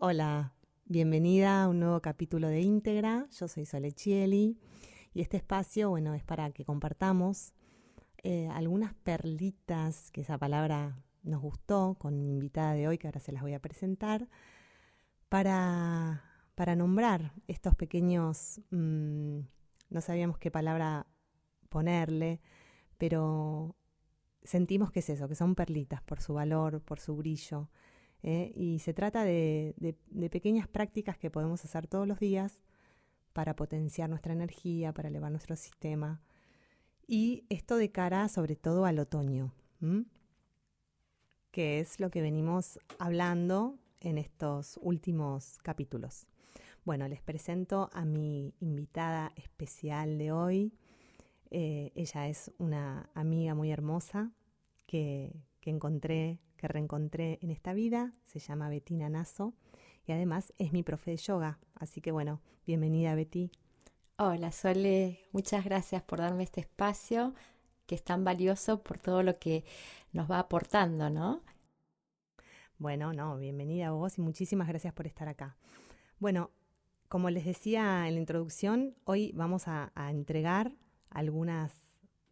Hola, bienvenida a un nuevo capítulo de Íntegra. Yo soy Sole Chieli y este espacio, bueno, es para que compartamos eh, algunas perlitas, que esa palabra nos gustó con mi invitada de hoy, que ahora se las voy a presentar, para, para nombrar estos pequeños, mm, no sabíamos qué palabra ponerle, pero sentimos que es eso, que son perlitas por su valor, por su brillo. ¿Eh? Y se trata de, de, pequeñas prácticas que podemos hacer todos los días para potenciar nuestra energía, para elevar nuestro sistema. Y esto de cara sobre todo al otoño, que es lo que venimos hablando en estos últimos capítulos. Bueno, les presento a mi invitada especial de hoy. Eh, ella es una amiga muy hermosa que, que, encontré, que reencontré en esta vida. Se llama Betina Nazo y además es mi profe de yoga. Así que bueno, bienvenida Betty. Hola Sole, muchas gracias por darme este espacio que es tan valioso por todo lo que nos va aportando, ¿no? Bueno, no, bienvenida a vos y muchísimas gracias por estar acá. Bueno, como les decía en la introducción, hoy vamos a, entregar algunas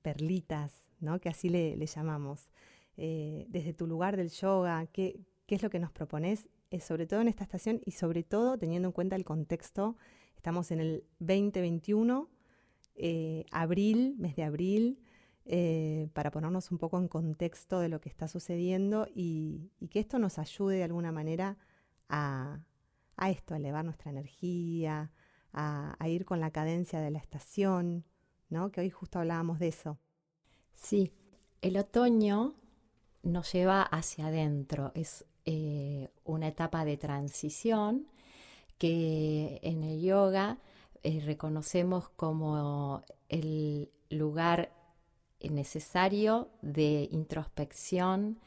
perlitas, ¿no? Que así le, llamamos. Eh, desde tu lugar del yoga, ¿qué, ¿qué, es lo que nos propones? Eh, sobre todo en esta estación y sobre todo teniendo en cuenta el contexto, estamos en el 2021, eh, abril, mes de abril, para ponernos un poco en contexto de lo que está sucediendo y, que esto nos ayude de alguna manera a, esto, a elevar nuestra energía, a, ir con la cadencia de la estación, ¿no? Que hoy justo hablábamos de eso. Sí, el otoño nos lleva hacia adentro, es eh, una etapa de transición que en el yoga eh, reconocemos como el lugar necesario de introspección,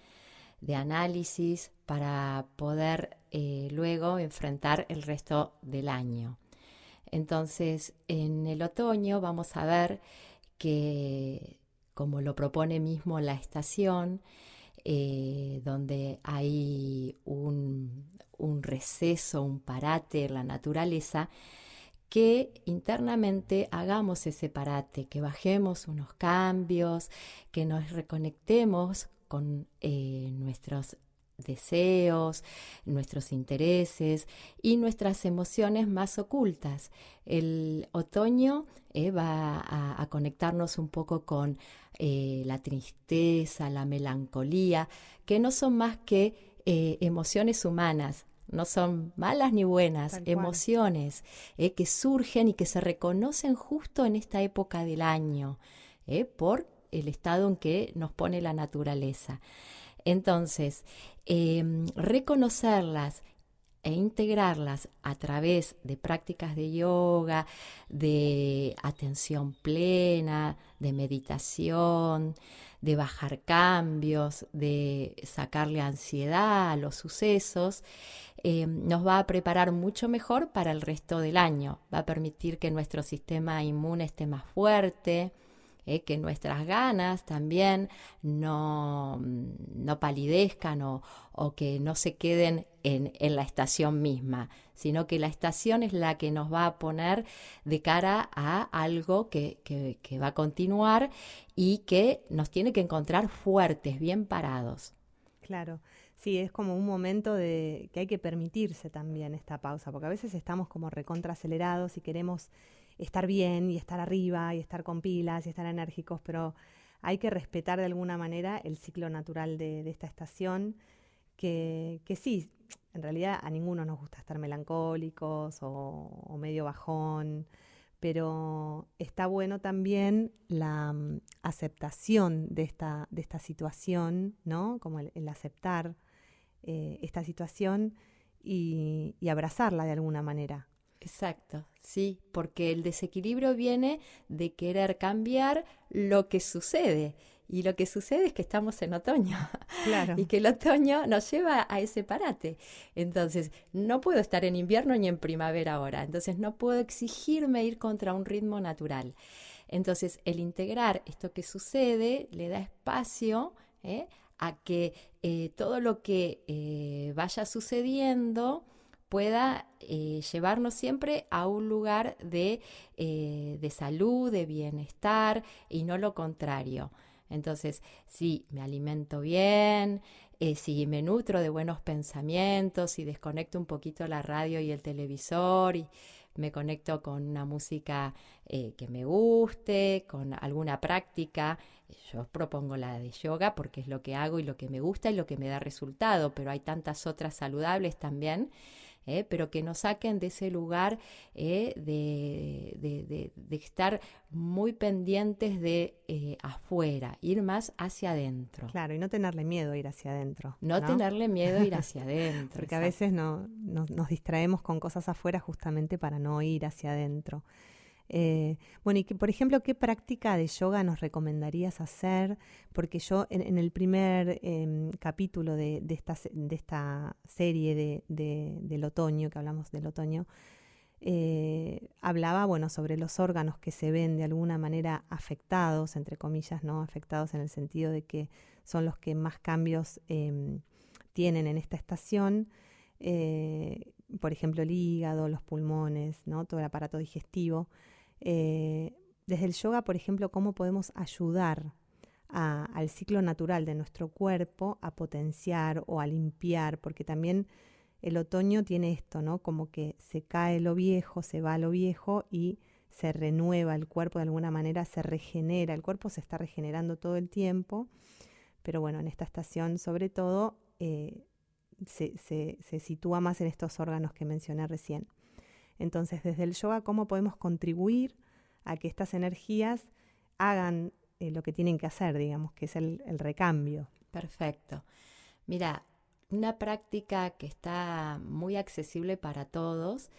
de análisis para poder eh, luego enfrentar el resto del año. Entonces, en el otoño vamos a ver que, como lo propone mismo la estación, eh, donde hay un, un receso, un parate en la naturaleza, que internamente hagamos ese parate, que bajemos unos cambios, que nos reconectemos con eh, nuestros deseos, nuestros intereses y nuestras emociones más ocultas. El otoño eh, va a, conectarnos un poco con eh, la tristeza, la melancolía, que no son más que emociones humanas, no son malas ni buenas, emociones eh, que surgen y que se reconocen justo en esta época del año, eh, por el estado en que nos pone la naturaleza. Entonces, em, reconocerlas e integrarlas a través de prácticas de yoga, de atención plena, de meditación, de bajar cambios, de sacarle ansiedad a los sucesos, eh, nos va a preparar mucho mejor para el resto del año. Va a permitir que nuestro sistema inmune esté más fuerte, eh, que nuestras ganas también no, no palidezcan o, que no se queden en, la estación misma, sino que la estación es la que nos va a poner de cara a algo que, que va a continuar y que nos tiene que encontrar fuertes, bien parados. Claro. Sí, es como un momento de que hay que permitirse también esta pausa, porque a veces estamos como recontra acelerados y queremos estar bien y estar arriba y estar con pilas y estar enérgicos, pero hay que respetar de alguna manera el ciclo natural de, esta estación, que, que, sí, en realidad a ninguno nos gusta estar melancólicos o, medio bajón, pero está bueno también la mm, aceptación de esta, de esta situación, ¿no? Como el aceptar eh, esta situación y, abrazarla de alguna manera. Exacto, sí, porque el desequilibrio viene de querer cambiar lo que sucede. Y lo que sucede es que estamos en otoño. Claro. y que el otoño nos lleva a ese parate. Entonces, no puedo estar en invierno ni en primavera ahora. Entonces, no puedo exigirme ir contra un ritmo natural. Entonces, el integrar esto que sucede le da espacio ¿eh? a que eh, todo lo que eh, vaya sucediendo pueda eh, llevarnos siempre a un lugar de, de salud, de bienestar y no lo contrario. Entonces, si me alimento bien, eh, si me nutro de buenos pensamientos, si desconecto un poquito la radio y el televisor y me conecto con una música eh, que me guste, con alguna práctica. Yo propongo la de yoga porque es lo que hago y lo que me gusta y lo que me da resultado, pero hay tantas otras saludables también ¿eh? pero que nos saquen de ese lugar ¿eh? de, estar muy pendientes de eh, afuera, ir más hacia adentro. Claro, y no tenerle miedo a ir hacia adentro. No, tenerle miedo a ir hacia adentro. Porque a veces no, nos distraemos con cosas afuera justamente para no ir hacia adentro. Eh, bueno, y que, por ejemplo, ¿qué práctica de yoga nos recomendarías hacer? Porque yo en, el primer em, capítulo de, esta, serie de, del otoño, que hablamos del otoño, eh, hablaba, bueno, sobre los órganos que se ven de alguna manera afectados, entre comillas, ¿no? Afectados en el sentido de que son los que más cambios em, tienen en esta estación. Eh, por ejemplo, el hígado, los pulmones, ¿no? Todo el aparato digestivo. Eh, desde el yoga, por ejemplo, cómo podemos ayudar al ciclo natural de nuestro cuerpo a potenciar o a limpiar, porque también el otoño tiene esto, ¿no? Como que se cae lo viejo, se va lo viejo y se renueva el cuerpo de alguna manera, se regenera, el cuerpo se está regenerando todo el tiempo, pero bueno, en esta estación sobre todo eh, se, se sitúa más en estos órganos que mencioné recién. Entonces, desde el yoga, ¿cómo podemos contribuir a que estas energías hagan eh, lo que tienen que hacer, digamos, que es el, recambio? Perfecto. Mira, una práctica que está muy accesible para todos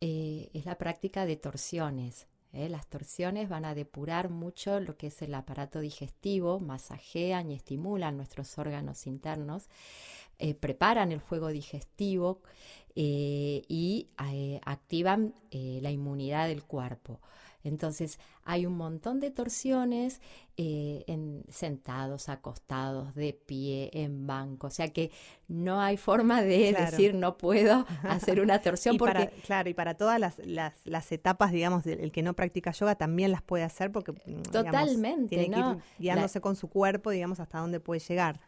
eh, es la práctica de torsiones. ¿Eh? Las torsiones van a depurar mucho lo que es el aparato digestivo, masajean y estimulan nuestros órganos internos, preparan el fuego digestivo eh, y eh, activan eh, la inmunidad del cuerpo. Entonces hay un montón de torsiones en, sentados, acostados, de pie, en banco. O sea que no hay forma de decir no puedo hacer una torsión. porque... claro, y para todas las, las, etapas, digamos, el que no practica yoga también las puede hacer porque mm, Totalmente, tiene que ir guiándose con su cuerpo, digamos, hasta dónde puede llegar.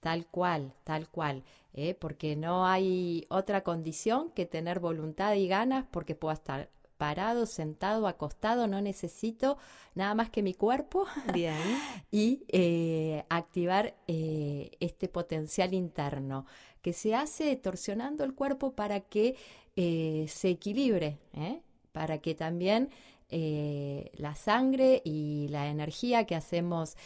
Tal cual, tal cual. ¿eh? porque no hay otra condición que tener voluntad y ganas porque puedo estar parado, sentado, acostado, no necesito nada más que mi cuerpo Bien. y eh, activar eh, este potencial interno que se hace torsionando el cuerpo para que se equilibre, para que también la sangre y la energía que hacemos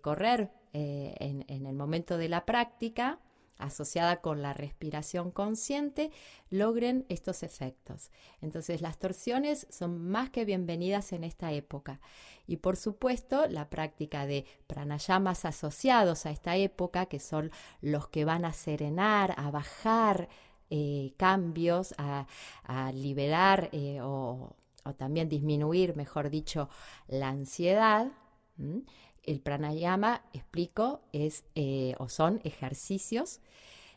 correr en, en, el momento de la práctica asociada con la respiración consciente, logren estos efectos. Entonces las torsiones son más que bienvenidas en esta época. Y por supuesto, la práctica de pranayamas asociados a esta época, que son los que van a serenar, a bajar eh, cambios, a, liberar eh, o, también disminuir, mejor dicho, la ansiedad. El pranayama, explico, es eh, o son ejercicios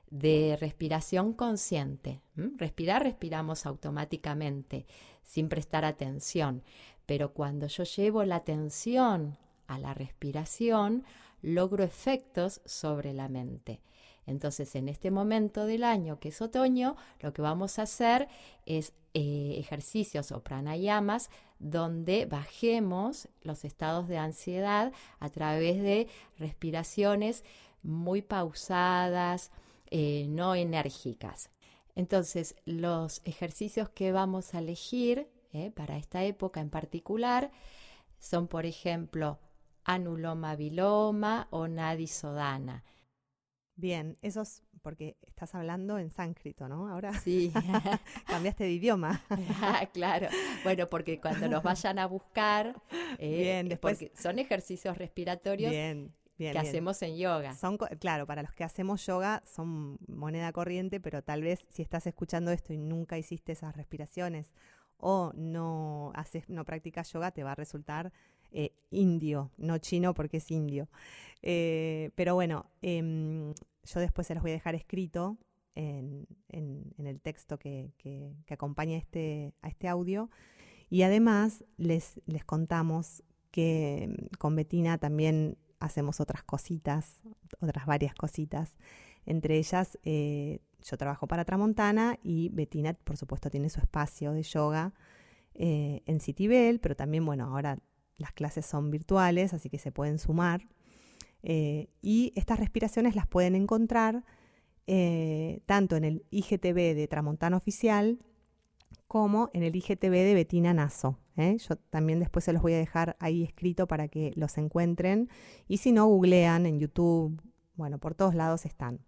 de respiración consciente. Respirar, respiramos automáticamente, sin prestar atención. Pero cuando yo llevo la atención a la respiración, logro efectos sobre la mente. Entonces, en este momento del año, que es otoño, lo que vamos a hacer es eh, ejercicios o pranayamas donde bajemos los estados de ansiedad a través de respiraciones muy pausadas, eh, no enérgicas. Entonces, los ejercicios que vamos a elegir eh, para esta época en particular son, por ejemplo, Anuloma Viloma o Nadisodana. Bien, esos porque estás hablando en sánscrito, ¿no? Ahora sí. cambiaste de idioma. Ah, claro. Bueno, porque cuando nos vayan a buscar, eh, después... son ejercicios respiratorios que hacemos en yoga. Son, claro, para los que hacemos yoga son moneda corriente, pero tal vez si estás escuchando esto y nunca hiciste esas respiraciones o no haces, no practicas yoga, te va a resultar eh, indio, no chino porque es indio. Eh, pero bueno, em, yo después se los voy a dejar escrito en, el texto que, acompaña este, a este audio. Y además les, contamos que mm, con Betina también hacemos otras cositas, otras varias cositas. Entre ellas, eh, yo trabajo para Tramontana y Betina, por supuesto, tiene su espacio de yoga eh, en Citibel, pero también, bueno, ahora las clases son virtuales, así que se pueden sumar. Eh, y estas respiraciones las pueden encontrar tanto en el IGTV de Tramontana Oficial como en el IGTV de Betina Naso. ¿eh? Yo también después se los voy a dejar ahí escrito para que los encuentren. Y si no, googlean en YouTube. Bueno, por todos lados están.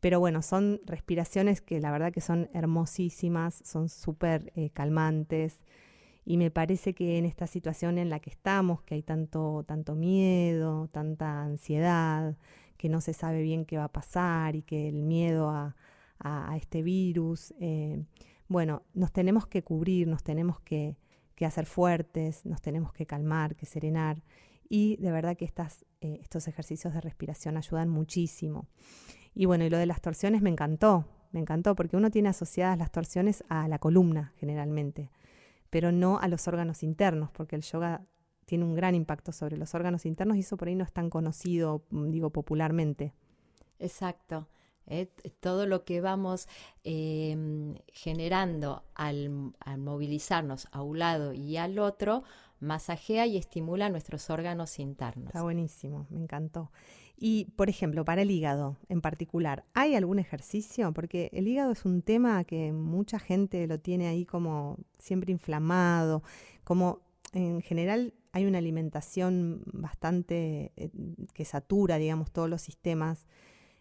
Pero bueno, son respiraciones que la verdad que son hermosísimas, son súper eh, calmantes. Y me parece que en esta situación en la que estamos, que hay tanto, tanto miedo, tanta ansiedad, que no se sabe bien qué va a pasar y que el miedo a, este virus, eh, bueno, nos tenemos que cubrir, nos tenemos que, hacer fuertes, nos tenemos que calmar, que serenar. Y de verdad que estas, eh, estos ejercicios de respiración ayudan muchísimo. Y bueno, y lo de las torsiones me encantó, me encantó, porque uno tiene asociadas las torsiones a la columna generalmente, pero no a los órganos internos, porque el yoga tiene un gran impacto sobre los órganos internos y eso por ahí no es tan conocido, mm, digo, popularmente. Exacto. ¿eh? todo lo que vamos em, generando al, movilizarnos a un lado y al otro masajea y estimula nuestros órganos internos. Está buenísimo, me encantó. Y, por ejemplo, para el hígado en particular, ¿hay algún ejercicio? Porque el hígado es un tema que mucha gente lo tiene ahí como siempre inflamado, como en general hay una alimentación bastante eh, que satura, digamos, todos los sistemas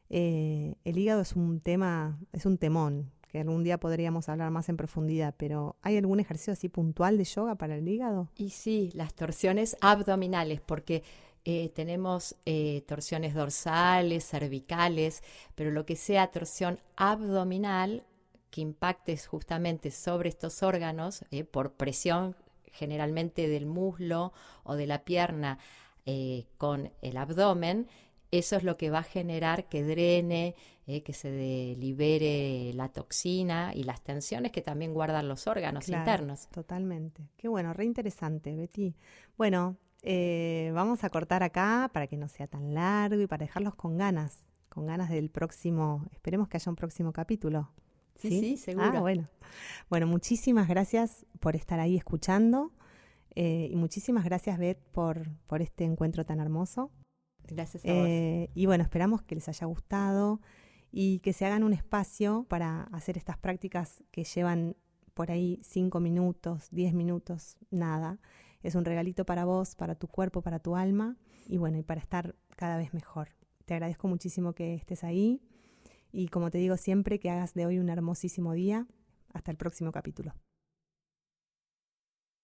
eh, el hígado es un tema, es un temón, que algún día podríamos hablar más en profundidad, pero ¿hay algún ejercicio así puntual de yoga para el hígado? Y sí, las torsiones abdominales, porque eh, tenemos eh, torsiones dorsales, cervicales, pero lo que sea torsión abdominal que impacte justamente sobre estos órganos por presión generalmente del muslo o de la pierna con el abdomen, eso es lo que va a generar que drene, eh, que se libere la toxina y las tensiones que también guardan los órganos internos. Totalmente. Qué bueno, re interesante, Betty. Bueno, eh, vamos a cortar acá para que no sea tan largo y para dejarlos con ganas, con ganas del próximo, esperemos que haya un próximo capítulo. Sí, sí, seguro. Ah, bueno. Bueno, muchísimas gracias por estar ahí escuchando eh, y muchísimas gracias, Beth, por, por este encuentro tan hermoso. Gracias a vos. Eh, y bueno, esperamos que les haya gustado y que se hagan un espacio para hacer estas prácticas que llevan por ahí cinco minutos, diez minutos, nada. Es un regalito para vos, para tu cuerpo, para tu alma y bueno, y para estar cada vez mejor. Te agradezco muchísimo que estés ahí y como te digo siempre, que hagas de hoy un hermosísimo día. Hasta el próximo capítulo.